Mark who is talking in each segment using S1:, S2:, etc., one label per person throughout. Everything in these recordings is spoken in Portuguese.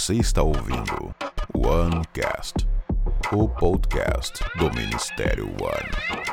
S1: Você está ouvindo OneCast, o podcast do Ministério One.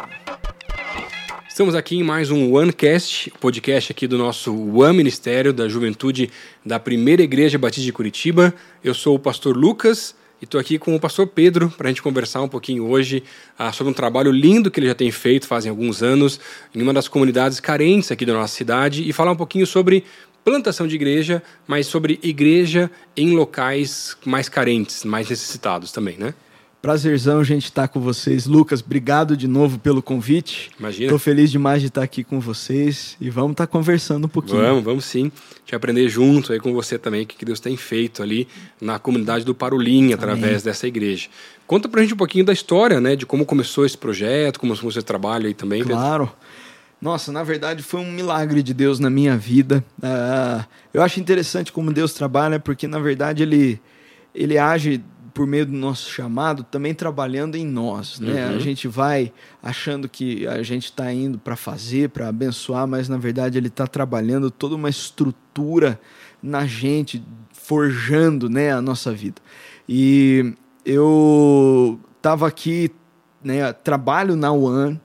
S2: Estamos aqui em mais um OneCast, podcast aqui do nosso One Ministério da Juventude da Primeira Igreja Batista de Curitiba. Eu sou o pastor Lucas e estou aqui com o pastor Pedro para a gente conversar um pouquinho hoje ah, sobre um trabalho lindo que ele já tem feito fazem alguns anos em uma das comunidades carentes aqui da nossa cidade e falar um pouquinho sobre plantação de igreja, mas sobre igreja em locais mais carentes, mais necessitados também, né?
S3: Prazerzão, gente, estar tá com vocês. Lucas, obrigado de novo pelo convite.
S2: Imagina.
S3: Estou feliz demais de estar aqui com vocês e vamos estar tá conversando um pouquinho.
S2: Vamos, vamos sim. De aprender junto aí com você também o que Deus tem feito ali na comunidade do Parolim, através dessa igreja. Conta pra gente um pouquinho da história, né? De como começou esse projeto, como você trabalha aí também.
S3: Claro. Pedro. Nossa, na verdade foi um milagre de Deus na minha vida. Uh, eu acho interessante como Deus trabalha, porque na verdade ele, ele age por meio do nosso chamado, também trabalhando em nós. Né? Uhum. A gente vai achando que a gente está indo para fazer, para abençoar, mas na verdade ele está trabalhando toda uma estrutura na gente, forjando né, a nossa vida. E eu estava aqui, né, trabalho na One,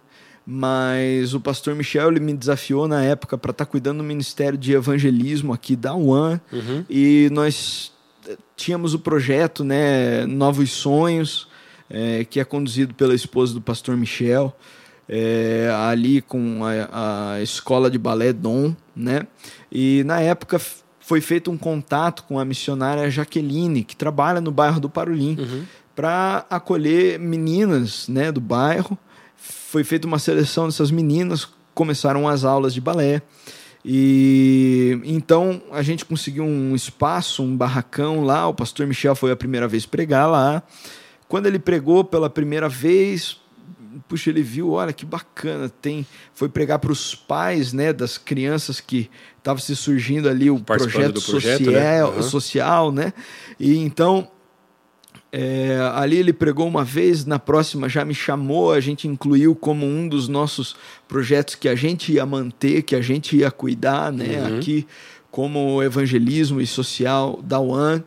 S3: mas o pastor Michel ele me desafiou na época para estar tá cuidando do ministério de evangelismo aqui da One uhum. e nós tínhamos o projeto, né, Novos Sonhos, é, que é conduzido pela esposa do pastor Michel, é, ali com a, a, escola de balé Dom, né? E na época foi feito um contato com a missionária Jaqueline, que trabalha no bairro do Parolim, uhum. para acolher meninas, né, do bairro. Foi feita uma seleção dessas meninas, começaram as aulas de balé. E então a gente conseguiu um espaço, um barracão lá. O pastor Michel foi a primeira vez pregar lá. Quando ele pregou pela primeira vez, puxa, ele viu, olha que bacana, tem, foi pregar para os pais, né, das crianças que estava se surgindo ali o projeto, projeto, social, né? Uhum. social, né? E então é, ali ele pregou uma vez, na próxima já me chamou, a gente incluiu como um dos nossos projetos que a gente ia manter, que a gente ia cuidar, né? Uhum. Aqui como evangelismo e social da One.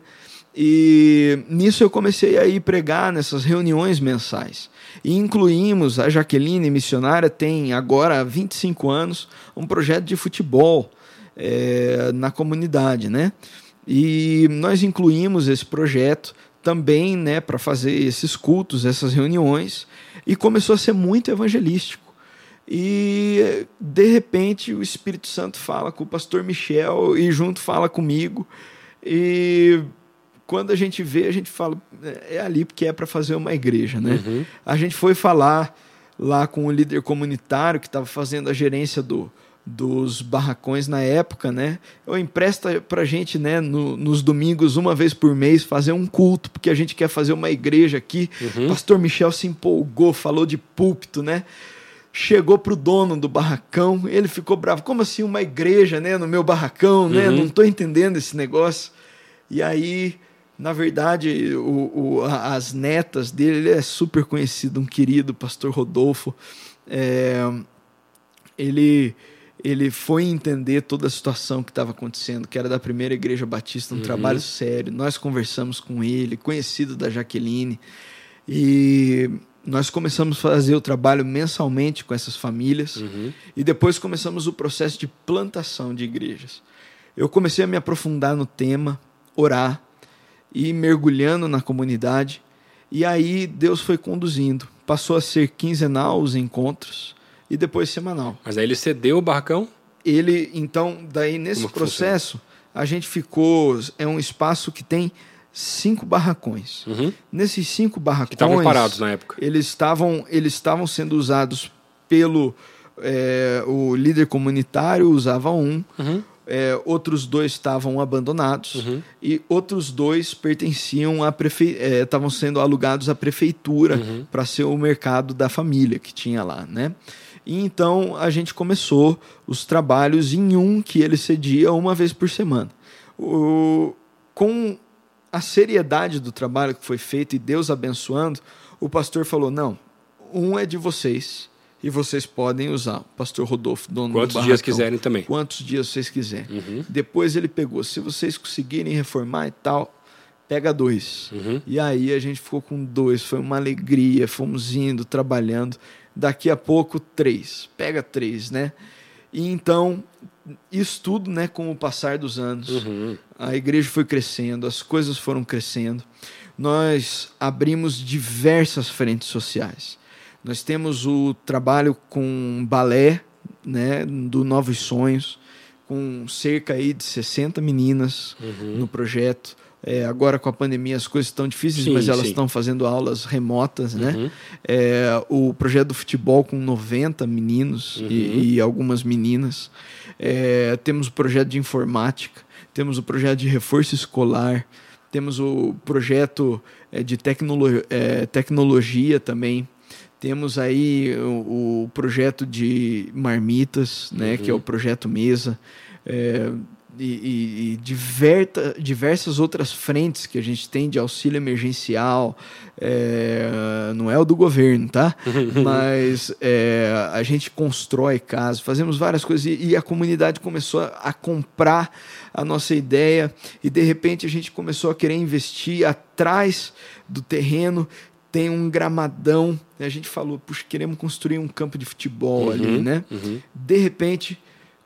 S3: E nisso eu comecei a ir pregar nessas reuniões mensais. E incluímos, a Jaqueline, missionária, tem agora 25 anos, um projeto de futebol é, na comunidade, né? E nós incluímos esse projeto também né, para fazer esses cultos, essas reuniões, e começou a ser muito evangelístico. E de repente o Espírito Santo fala com o pastor Michel e junto fala comigo. E quando a gente vê, a gente fala, é, ali porque é para fazer uma igreja, né? Uhum. A gente foi falar lá com o líder comunitário que estava fazendo a gerência do, dos barracões na época, né? Eu empresta pra gente, né, no, nos domingos, uma vez por mês, fazer um culto, porque a gente quer fazer uma igreja aqui. Uhum. Pastor Michel se empolgou, falou de púlpito, né? Chegou pro dono do barracão, ele ficou bravo. Como assim uma igreja, né, no meu barracão, né? Uhum. Não tô entendendo esse negócio. E aí, na verdade, o, o, as netas dele, ele é super conhecido, um querido, pastor Rodolfo. É, ele ele foi entender toda a situação que estava acontecendo, que era da primeira igreja batista, um uhum. trabalho sério. Nós conversamos com ele, conhecido da Jaqueline, e nós começamos a fazer o trabalho mensalmente com essas famílias, uhum. e depois começamos o processo de plantação de igrejas. Eu comecei a me aprofundar no tema, orar, e mergulhando na comunidade, e aí Deus foi conduzindo. Passou a ser quinzenal os encontros, e depois semanal.
S2: Mas aí ele cedeu o barracão?
S3: Ele, então, daí nesse processo, a gente ficou. É um espaço que tem cinco barracões. Uhum. Nesses cinco barracões. Que estavam
S2: parados na época.
S3: Eles estavam, eles estavam sendo usados pelo. É, o líder comunitário usava um. Uhum. É, outros dois estavam abandonados uhum. e outros dois pertenciam a prefe... É, estavam sendo alugados à prefeitura uhum. para ser o mercado da família que tinha lá, né? E então a gente começou os trabalhos em um que ele cedia uma vez por semana. O, com a seriedade do trabalho que foi feito e Deus abençoando, o pastor falou: não, um é de vocês e vocês podem usar. Pastor Rodolfo, dono
S2: Quantos do dias quiserem também.
S3: Quantos dias vocês quiserem. Uhum. Depois ele pegou: se vocês conseguirem reformar e tal, pega dois.
S2: Uhum.
S3: E aí a gente ficou com dois, foi uma alegria, fomos indo, trabalhando. Daqui a pouco, três. Pega três, né? E então, isso tudo, né, com o passar dos anos,
S2: Uhum.
S3: a igreja foi crescendo, as coisas foram crescendo. Nós abrimos diversas frentes sociais. Nós temos o trabalho com balé, né, do Novos Sonhos, com cerca aí de 60 meninas
S2: Uhum.
S3: no projeto. É, agora com a pandemia as coisas estão difíceis,
S2: Sim,
S3: mas elas estão fazendo aulas remotas, né?
S2: Uhum.
S3: É, o projeto do futebol com 90 meninos
S2: Uhum.
S3: e, e algumas meninas. É, temos o projeto de informática, temos o projeto de reforço escolar, temos o projeto é, de tecnolo é, tecnologia também. Temos aí o, o projeto de marmitas, né, que é o projeto Mesa. É, e, e- diverta- diversas outras frentes que a gente tem de auxílio emergencial. é, não é o do governo, tá? Mas é, a gente constrói casas, fazemos várias coisas e, e a comunidade começou a, a comprar a nossa ideia e de repente a gente começou a querer investir atrás do terreno. Tem um gramadão, e a gente falou, puxa, queremos construir um campo de futebol ali, né?
S2: Uhum.
S3: de repente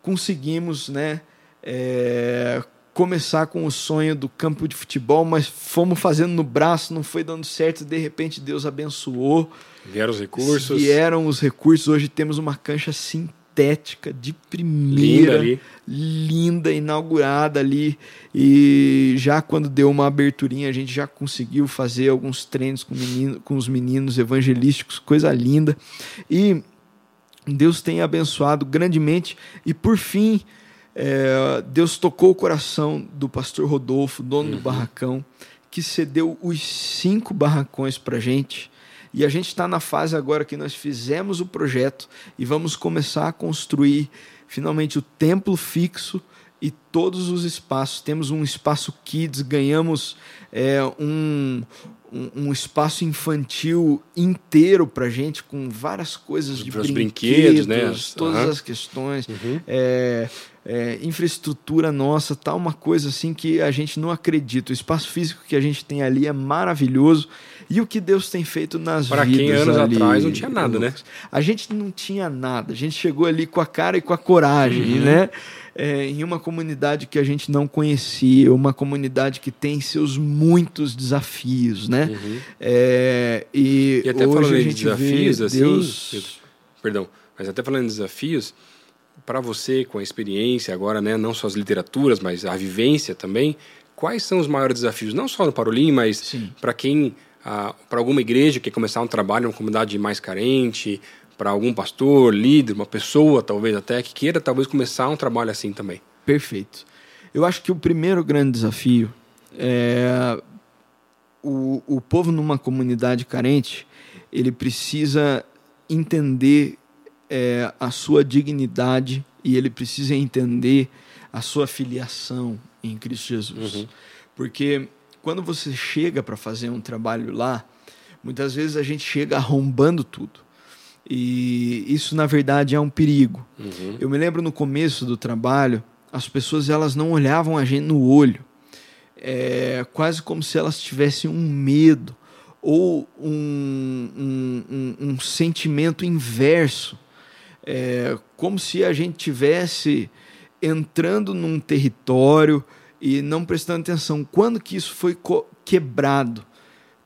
S3: conseguimos né é, começar com o sonho do campo de futebol mas fomos fazendo no braço não foi dando certo de repente Deus abençoou
S2: Vieram os recursos.
S3: vieram os recursos hoje temos uma cancha sintética de
S2: Linda
S3: primeira
S2: ali.
S3: linda, inaugurada ali. E já quando deu uma aberturinha, a gente já conseguiu fazer alguns treinos com, menino, com os meninos evangelísticos, coisa linda. E Deus tem abençoado grandemente. E por fim, é, Deus tocou o coração do pastor Rodolfo, dono do barracão, que cedeu os cinco barracões para gente. E a gente está na fase agora que nós fizemos o projeto e vamos começar a construir finalmente o templo fixo e todos os espaços. Temos um espaço kids, ganhamos é, um, um, um espaço infantil inteiro para gente, com várias coisas de
S2: Os
S3: brinquedos,
S2: brinquedos, né? As-
S3: todas
S2: aham.
S3: as questões,
S2: Uhum.
S3: é, é, infraestrutura nossa, tá uma coisa assim que a gente não acredita. O espaço físico que a gente tem ali é maravilhoso e o que Deus tem feito nas
S2: Pra
S3: vidas
S2: quem anos
S3: ali,
S2: atrás não tinha nada, né?
S3: A gente não tinha nada. A gente chegou ali com a cara e com a coragem,
S2: Uhum.
S3: né? É, em uma comunidade que a gente não conhecia, uma comunidade que tem seus muitos desafios, né?
S2: Uhum.
S3: É, e,
S2: E até
S3: hoje
S2: falando
S3: a gente
S2: desafios,
S3: vê
S2: assim.
S3: Deus...
S2: Perdão, mas até falando em desafios, para você, com a experiência agora, né, não só as literaturas, mas a vivência também, quais são os maiores desafios? Não só no Parolim, mas para quem, para alguma igreja que quer começar um trabalho em uma comunidade mais carente, para algum pastor, líder, uma pessoa talvez até que queira talvez começar um trabalho assim também.
S3: Perfeito. Eu acho que o primeiro grande desafio é o, o povo numa comunidade carente, ele precisa entender é, a sua dignidade e ele precisa entender a sua filiação em Cristo Jesus.
S2: Uhum.
S3: Porque quando você chega para fazer um trabalho lá, muitas vezes a gente chega arrombando tudo. E isso, na verdade, é um perigo.
S2: Uhum.
S3: Eu me lembro no começo do trabalho, as pessoas elas não olhavam a gente no olho, é, quase como se elas tivessem um medo ou um, um, um, um sentimento inverso, é, como se a gente tivesse entrando num território e não prestando atenção. Quando que isso foi quebrado?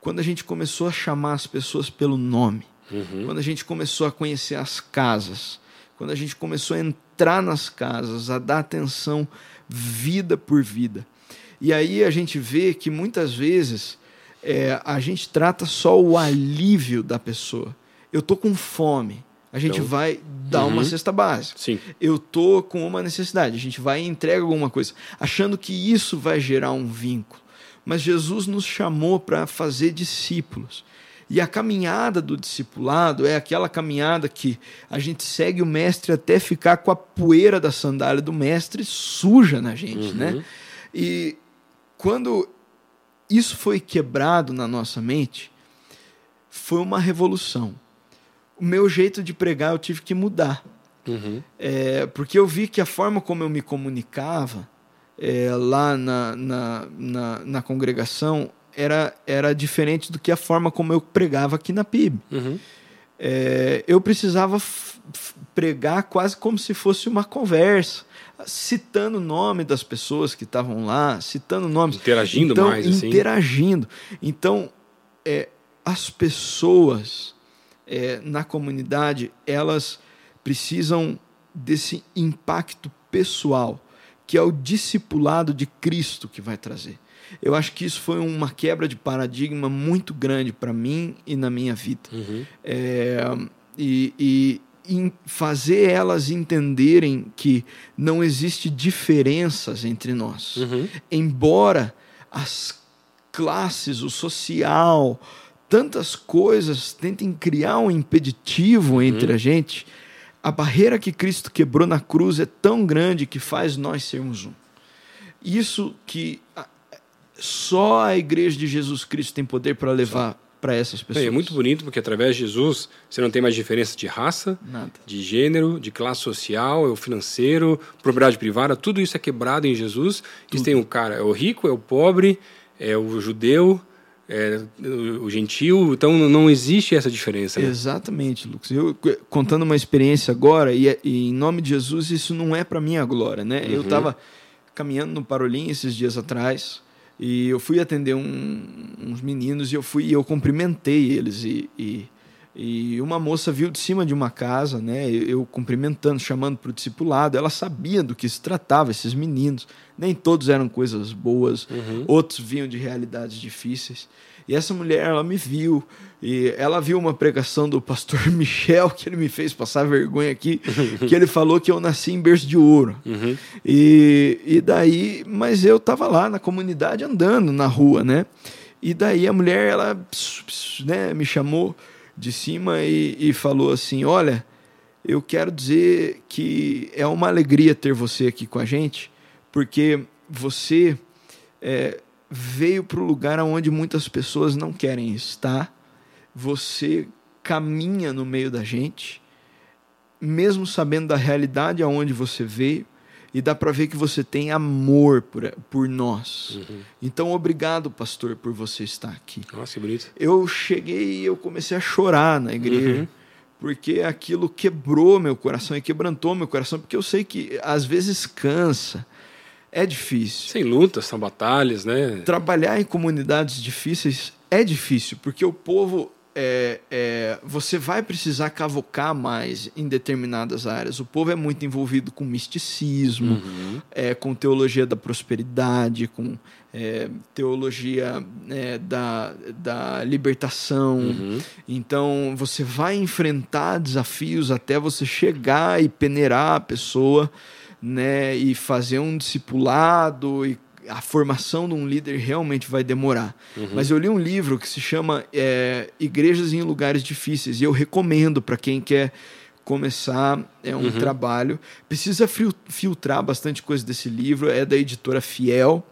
S3: Quando a gente começou a chamar as pessoas pelo nome
S2: Uhum.
S3: quando a gente começou a conhecer as casas, quando a gente começou a entrar nas casas, a dar atenção vida por vida. E aí a gente vê que muitas vezes é, a gente trata só o alívio da pessoa. Eu tô com fome, a gente
S2: Então,
S3: vai dar uma
S2: uhum.
S3: cesta básica.
S2: Sim.
S3: Eu tô com uma necessidade, a gente vai e entrega alguma coisa, achando que isso vai gerar um vínculo. Mas Jesus nos chamou para fazer discípulos. E a caminhada do discipulado é aquela caminhada que a gente segue o mestre até ficar com a poeira da sandália do mestre suja na gente,
S2: Uhum.
S3: né? E quando isso foi quebrado na nossa mente, foi uma revolução. O meu jeito de pregar eu tive que mudar.
S2: Uhum.
S3: É, porque eu vi que a forma como eu me comunicava é, lá na, na, na, na, congregação era, era diferente do que a forma como eu pregava aqui na PIB.
S2: Uhum.
S3: É, eu precisava pregar quase como se fosse uma conversa, citando o nome das pessoas que estavam lá, citando nomes.
S2: Interagindo
S3: então,
S2: mais, assim.
S3: Interagindo. Então, é, as pessoas é, na comunidade, elas precisam desse impacto pessoal, que é o discipulado de Cristo que vai trazer. Eu acho que isso foi uma quebra de paradigma muito grande para mim e na minha vida.
S2: Uhum.
S3: É, e, e fazer elas entenderem que não existe diferenças entre nós.
S2: Uhum.
S3: Embora as classes, o social, tantas coisas tentem criar um impeditivo entre uhum. a gente, a barreira que Cristo quebrou na cruz é tão grande que faz nós sermos um. Isso que só a igreja de Jesus Cristo tem poder para levar para essas pessoas.
S2: É, muito bonito porque através de Jesus você não tem mais diferença de raça,
S3: Nada.
S2: de gênero, de classe social, é o financeiro, propriedade privada, tudo isso é quebrado em Jesus. Tudo. E tem um cara, é o rico, é o pobre, é o judeu, é, o gentil, então não existe essa diferença. Né?
S3: Exatamente, Lucas. Eu contando uma experiência agora, e, é, e em nome de Jesus, isso não é para minha glória, né? Uhum. Eu estava caminhando no Parolim esses dias atrás, e eu fui atender um, uns meninos e eu fui eu cumprimentei eles e, e, e, uma moça viu de cima de uma casa, né? Eu cumprimentando, chamando para o discipulado. Ela sabia do que se tratava esses meninos. Nem todos eram coisas boas,
S2: uhum.
S3: outros vinham de realidades difíceis. E essa mulher, ela me viu, e ela viu uma pregação do pastor Michel, que ele me fez passar vergonha aqui, que ele falou que eu nasci em berço de ouro.
S2: Uhum.
S3: E, e daí, mas eu tava lá na comunidade andando na rua, né? E daí a mulher, ela né, me chamou de cima e, e falou assim: Olha, eu quero dizer que é uma alegria ter você aqui com a gente, porque você é, veio para o lugar onde muitas pessoas não querem estar. Você caminha no meio da gente, mesmo sabendo da realidade aonde você veio, e dá para ver que você tem amor por, por nós.
S2: Uhum.
S3: Então, obrigado, pastor, por você estar aqui.
S2: Nossa, que bonito.
S3: Eu cheguei e eu comecei a chorar na igreja.
S2: Uhum.
S3: Porque aquilo quebrou meu coração e quebrantou meu coração, porque eu sei que às vezes cansa, é difícil.
S2: Sem lutas, são batalhas, né?
S3: Trabalhar em comunidades difíceis é difícil, porque o povo. É, é, você vai precisar cavocar mais em determinadas áreas. O povo é muito envolvido com misticismo,
S2: uhum.
S3: é, com teologia da prosperidade, com é, teologia é, da, da libertação.
S2: Uhum.
S3: Então você vai enfrentar desafios até você chegar e peneirar a pessoa né, e fazer um discipulado e a formação de um líder realmente vai demorar.
S2: Uhum.
S3: Mas eu li um livro que se chama é, Igrejas em Lugares Difíceis e eu recomendo para quem quer começar é um
S2: uhum.
S3: trabalho. Precisa filtrar bastante coisa desse livro, é da editora Fiel,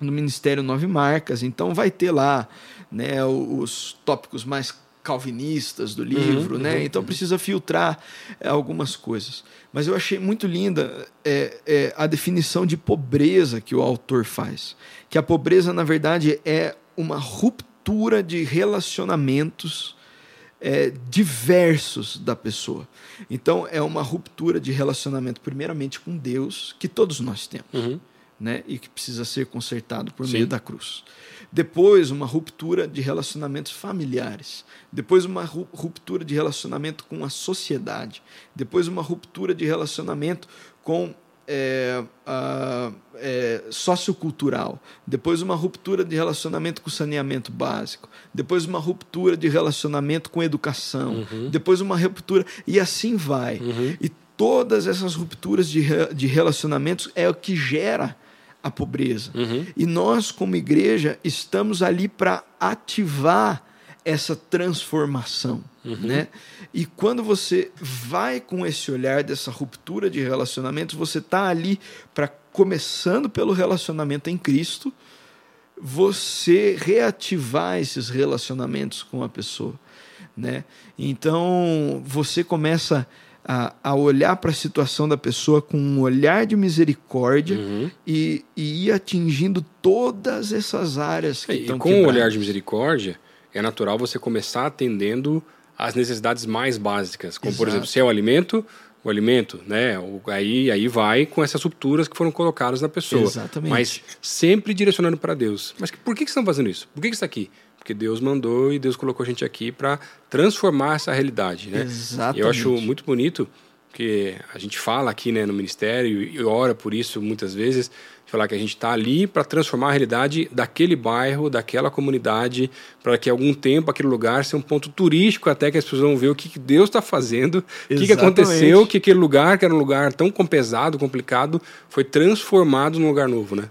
S3: no Ministério Nove Marcas, então vai ter lá né, os tópicos mais calvinistas do livro,
S2: uhum,
S3: né?
S2: Uhum,
S3: então precisa filtrar é, algumas coisas. Mas eu achei muito linda é, é, a definição de pobreza que o autor faz. Que a pobreza, na verdade, é uma ruptura de relacionamentos é, diversos da pessoa. Então, é uma ruptura de relacionamento, primeiramente com Deus, que todos nós temos.
S2: Uhum.
S3: Né, e que precisa ser consertado por
S2: Sim.
S3: meio da cruz. Depois, uma ruptura de relacionamentos familiares. Depois, uma ruptura de relacionamento com a sociedade. Depois, uma ruptura de relacionamento com é, a, é, sociocultural. Depois, uma ruptura de relacionamento com saneamento básico. Depois, uma ruptura de relacionamento com educação.
S2: Uhum.
S3: Depois, uma ruptura. E assim vai.
S2: Uhum.
S3: E todas essas rupturas de, de relacionamentos é o que gera a pobreza.
S2: Uhum.
S3: E nós, como igreja, estamos ali para ativar essa transformação.
S2: Uhum.
S3: Né? E quando você vai com esse olhar dessa ruptura de relacionamentos, você está ali para, começando pelo relacionamento em Cristo, você reativar esses relacionamentos com a pessoa. Né? Então você começa a, a olhar para a situação da pessoa com um olhar de misericórdia
S2: Uhum.
S3: e, e ir atingindo todas essas áreas que
S2: É, E
S3: estão
S2: com o olhar de misericórdia, é natural você começar atendendo às necessidades mais básicas, como por
S3: Exato.
S2: exemplo, se é o alimento, o alimento, né? Aí, aí vai com essas rupturas que foram colocadas na pessoa.
S3: Exatamente.
S2: Mas sempre direcionando para Deus. Mas por que, que estão fazendo isso? Por que, que está aqui? Porque Deus mandou e Deus colocou a gente aqui para transformar essa realidade, né?
S3: Exatamente.
S2: Eu acho muito bonito que a gente fala aqui né, no ministério e ora por isso muitas vezes, falar que a gente está ali para transformar a realidade daquele bairro, daquela comunidade, para que algum tempo aquele lugar seja um ponto turístico até que as pessoas vão ver o que que Deus está fazendo, o que, que aconteceu, que aquele lugar, que era um lugar tão pesado, complicado, foi transformado num lugar novo, né?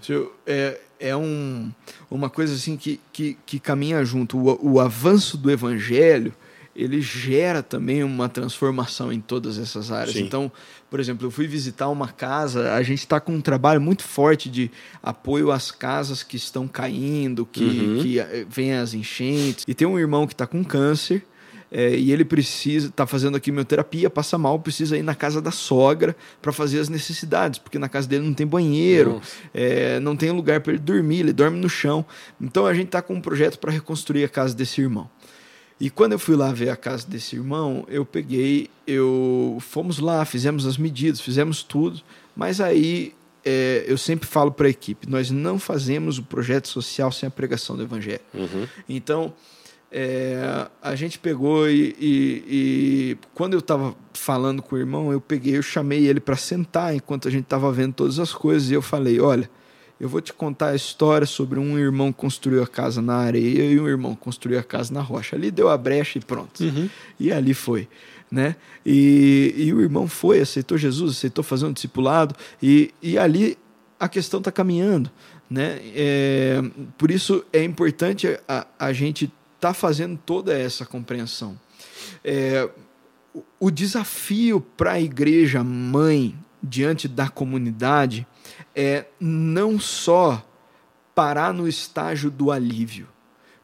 S3: É, é um, uma coisa assim que, que, que caminha junto. O, o avanço do evangelho, ele gera também uma transformação em todas essas áreas.
S2: Sim.
S3: Então, por exemplo, eu fui visitar uma casa, a gente está com um trabalho muito forte de apoio às casas que estão caindo, que,
S2: Uhum.
S3: que eh, vem as enchentes. E tem um irmão que está com câncer, é, e ele precisa, está fazendo a quimioterapia, passa mal, precisa ir na casa da sogra para fazer as necessidades, porque na casa dele não tem banheiro, é, não tem lugar para ele dormir, ele dorme no chão. Então a gente está com um projeto para reconstruir a casa desse irmão. E quando eu fui lá ver a casa desse irmão, eu peguei, eu fomos lá, fizemos as medidas, fizemos tudo, mas aí é, eu sempre falo para a equipe, nós não fazemos o projeto social sem a pregação do evangelho.
S2: Uhum.
S3: Então, é, a gente pegou e, e- e quando eu estava falando com o irmão, eu peguei, eu chamei ele para sentar enquanto a gente estava vendo todas as coisas e eu falei, olha, eu vou te contar a história sobre um irmão que construiu a casa na areia e um irmão que construiu a casa na rocha. Ali deu a brecha e pronto.
S2: Uhum.
S3: E ali foi. Né? E, e o irmão foi, aceitou Jesus, aceitou fazer um discipulado, e, e ali a questão está caminhando. Né? É, por isso é importante a, a gente estar tá fazendo toda essa compreensão. É, o- o desafio para a igreja mãe diante da comunidade é não só parar no estágio do alívio,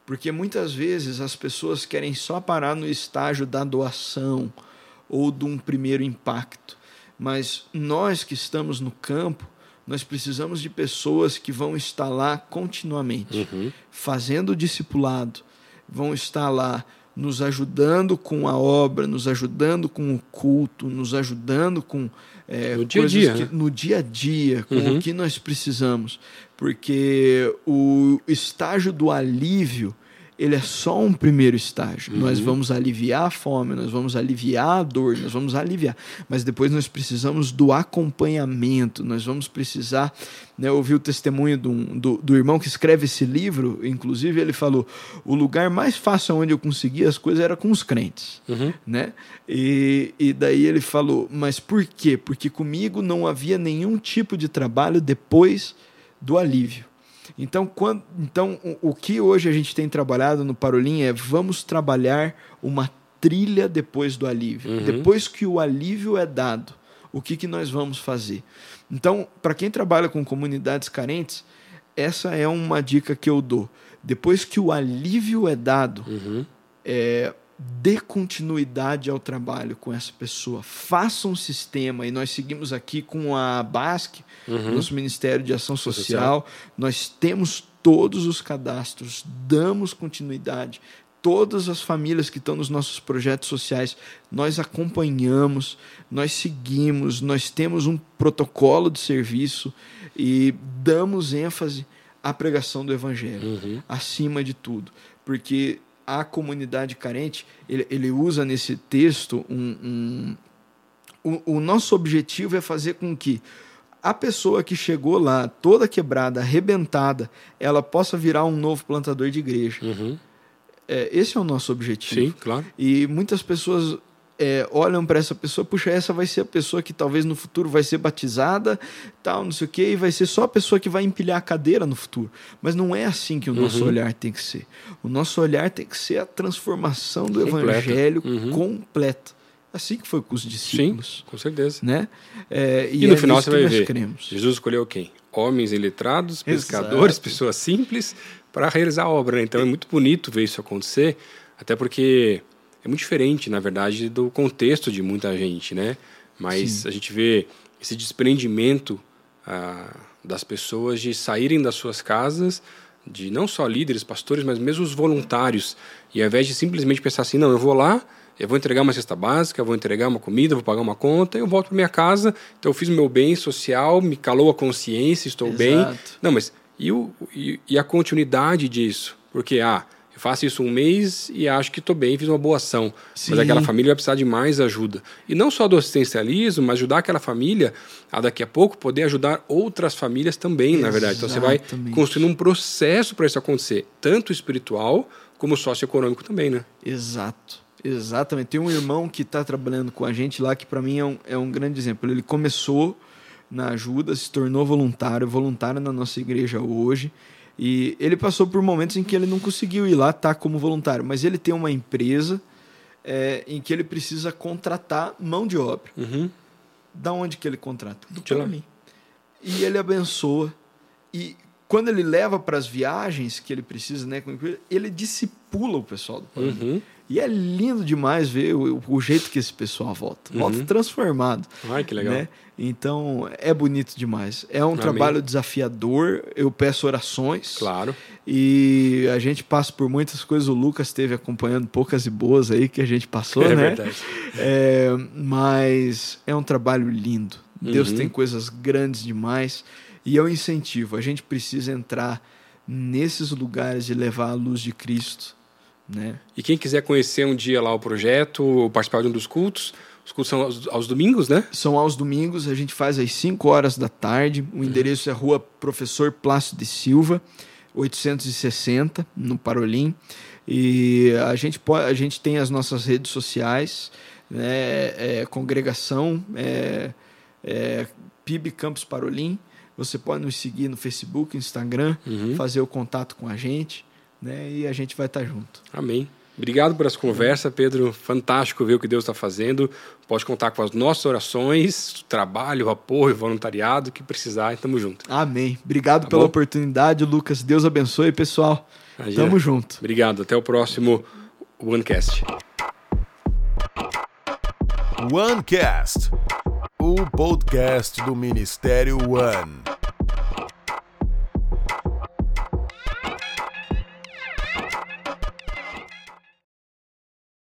S3: porque muitas vezes as pessoas querem só parar no estágio da doação ou de um primeiro impacto, mas nós que estamos no campo, nós precisamos de pessoas que vão estar lá continuamente
S2: Uhum.
S3: fazendo o discipulado, vão estar lá nos ajudando com a obra, nos ajudando com o culto, nos ajudando com é,
S2: No dia a
S3: coisas
S2: dia,
S3: que-
S2: né?
S3: no dia a dia, com
S2: Uhum.
S3: o que nós precisamos, porque o estágio do alívio ele é só um primeiro estágio.
S2: Uhum.
S3: Nós vamos aliviar a fome, nós vamos aliviar a dor, nós vamos aliviar. Mas depois nós precisamos do acompanhamento, nós vamos precisar. Né, eu ouvi o testemunho do, do, do irmão que escreve esse livro, inclusive ele falou: o lugar mais fácil onde eu conseguia as coisas era com os crentes
S2: Uhum.
S3: né? E, e daí ele falou, mas por quê? Porque comigo não havia nenhum tipo de trabalho depois do alívio. Então, quando, então o, o que hoje a gente tem trabalhado no Parolim é vamos trabalhar uma trilha depois do alívio.
S2: Uhum.
S3: Depois que o alívio é dado, o que, que nós vamos fazer? Então, para quem trabalha com comunidades carentes, essa é uma dica que eu dou. Depois que o alívio é dado,
S2: Uhum.
S3: é, dê continuidade ao trabalho com essa pessoa. Faça um sistema, e nós seguimos aqui com a BASC,
S2: Uhum.
S3: nosso Ministério de Ação
S2: Social.
S3: Social. Nós temos todos os cadastros, damos continuidade. Todas as famílias que estão nos nossos projetos sociais, nós acompanhamos, nós seguimos, nós temos um protocolo de serviço e damos ênfase à pregação do Evangelho
S2: Uhum.
S3: acima de tudo, porque a comunidade carente ele, ele usa nesse texto um, um o, o nosso objetivo é fazer com que a pessoa que chegou lá toda quebrada, arrebentada, ela possa virar um novo plantador de igreja.
S2: Uhum.
S3: É, esse é o nosso objetivo.
S2: Sim, claro.
S3: E muitas pessoas é, olham para essa pessoa, puxa, essa vai ser a pessoa que talvez no futuro vai ser batizada, tal, não sei o quê, e vai ser só a pessoa que vai empilhar a cadeira no futuro. Mas não é assim que o nosso
S2: Uhum.
S3: olhar tem que ser. O nosso olhar tem que ser a transformação do
S2: Completa.
S3: evangelho
S2: Uhum.
S3: completa. Assim que foi com os
S2: Sim,
S3: discípulos.
S2: com certeza.
S3: Né? É,
S2: E, no
S3: é
S2: final você vai ver.
S3: cremos.
S2: Jesus escolheu quem? Homens iletrados, pescadores,
S3: Exato.
S2: pessoas simples para realizar a obra. né? Então é muito bonito ver isso acontecer, até porque é muito diferente, na verdade, do contexto de muita gente, né? Mas Sim. a gente vê esse desprendimento ah, das pessoas de saírem das suas casas, de não só líderes, pastores, mas mesmo os voluntários, e ao invés de simplesmente pensar assim, não, eu vou lá, eu vou entregar uma cesta básica, eu vou entregar uma comida, vou pagar uma conta, eu volto para minha casa, então eu fiz meu bem social, me calou a consciência, estou Exato. bem. Não, mas e, o, e, e a continuidade disso? Porque, ah, eu faço isso um mês e acho que estou bem, fiz uma boa ação. Sim. Mas aquela família vai precisar de mais ajuda. E não só do assistencialismo, mas ajudar aquela família a daqui a pouco poder ajudar outras famílias também, Exatamente. na verdade. Então você vai construindo um processo para isso acontecer, tanto espiritual como socioeconômico também, né?
S3: Exato. Exatamente. Tem um irmão que está trabalhando com a gente lá que para mim é um, é um grande exemplo. Ele começou na ajuda, se tornou voluntário, voluntário na nossa igreja hoje. E ele passou por momentos em que ele não conseguiu ir lá estar tá, como voluntário, mas ele tem uma empresa é, em que ele precisa contratar mão de obra.
S2: Uhum.
S3: Da onde que ele contrata? Do Paralim. E ele abençoa. E quando ele leva para as viagens que ele precisa, né, ele discipula o pessoal do Paralim. Uhum. E é lindo demais ver o, o jeito que esse pessoal volta. Volta uhum. transformado.
S2: Ai, que legal. Né?
S3: Então, é bonito demais. É um Amém. trabalho desafiador. Eu peço orações.
S2: Claro.
S3: E a gente passa por muitas coisas. O Lucas esteve acompanhando poucas e boas aí que a gente passou, é né? Verdade. É, mas é um trabalho lindo. Deus uhum. tem coisas grandes demais. E eu incentivo. A gente precisa entrar nesses lugares e levar a luz de Cristo né?
S2: E quem quiser conhecer um dia lá o projeto, ou participar de um dos cultos, os cultos são aos, aos, domingos, né?
S3: São aos domingos, a gente faz às 5 horas da tarde. O endereço é Rua Professor Plácido de Silva, 860, no Parolim. E a gente, pode, a gente tem as nossas redes sociais, né? É, congregação, é, é, PIB Campus Parolim. Você pode nos seguir no Facebook, Instagram, uhum. fazer o contato com a gente né? E a gente vai estar junto.
S2: Amém. Obrigado por essa conversa, Pedro. Fantástico ver o que Deus está fazendo. Pode contar com as nossas orações, trabalho, apoio, voluntariado, que precisar, estamos juntos.
S3: Amém. Obrigado tá pela bom? oportunidade, Lucas. Deus abençoe, pessoal. Imagina. Tamo junto.
S2: Obrigado. Até o próximo OneCast.
S1: OneCast, o podcast do Ministério One.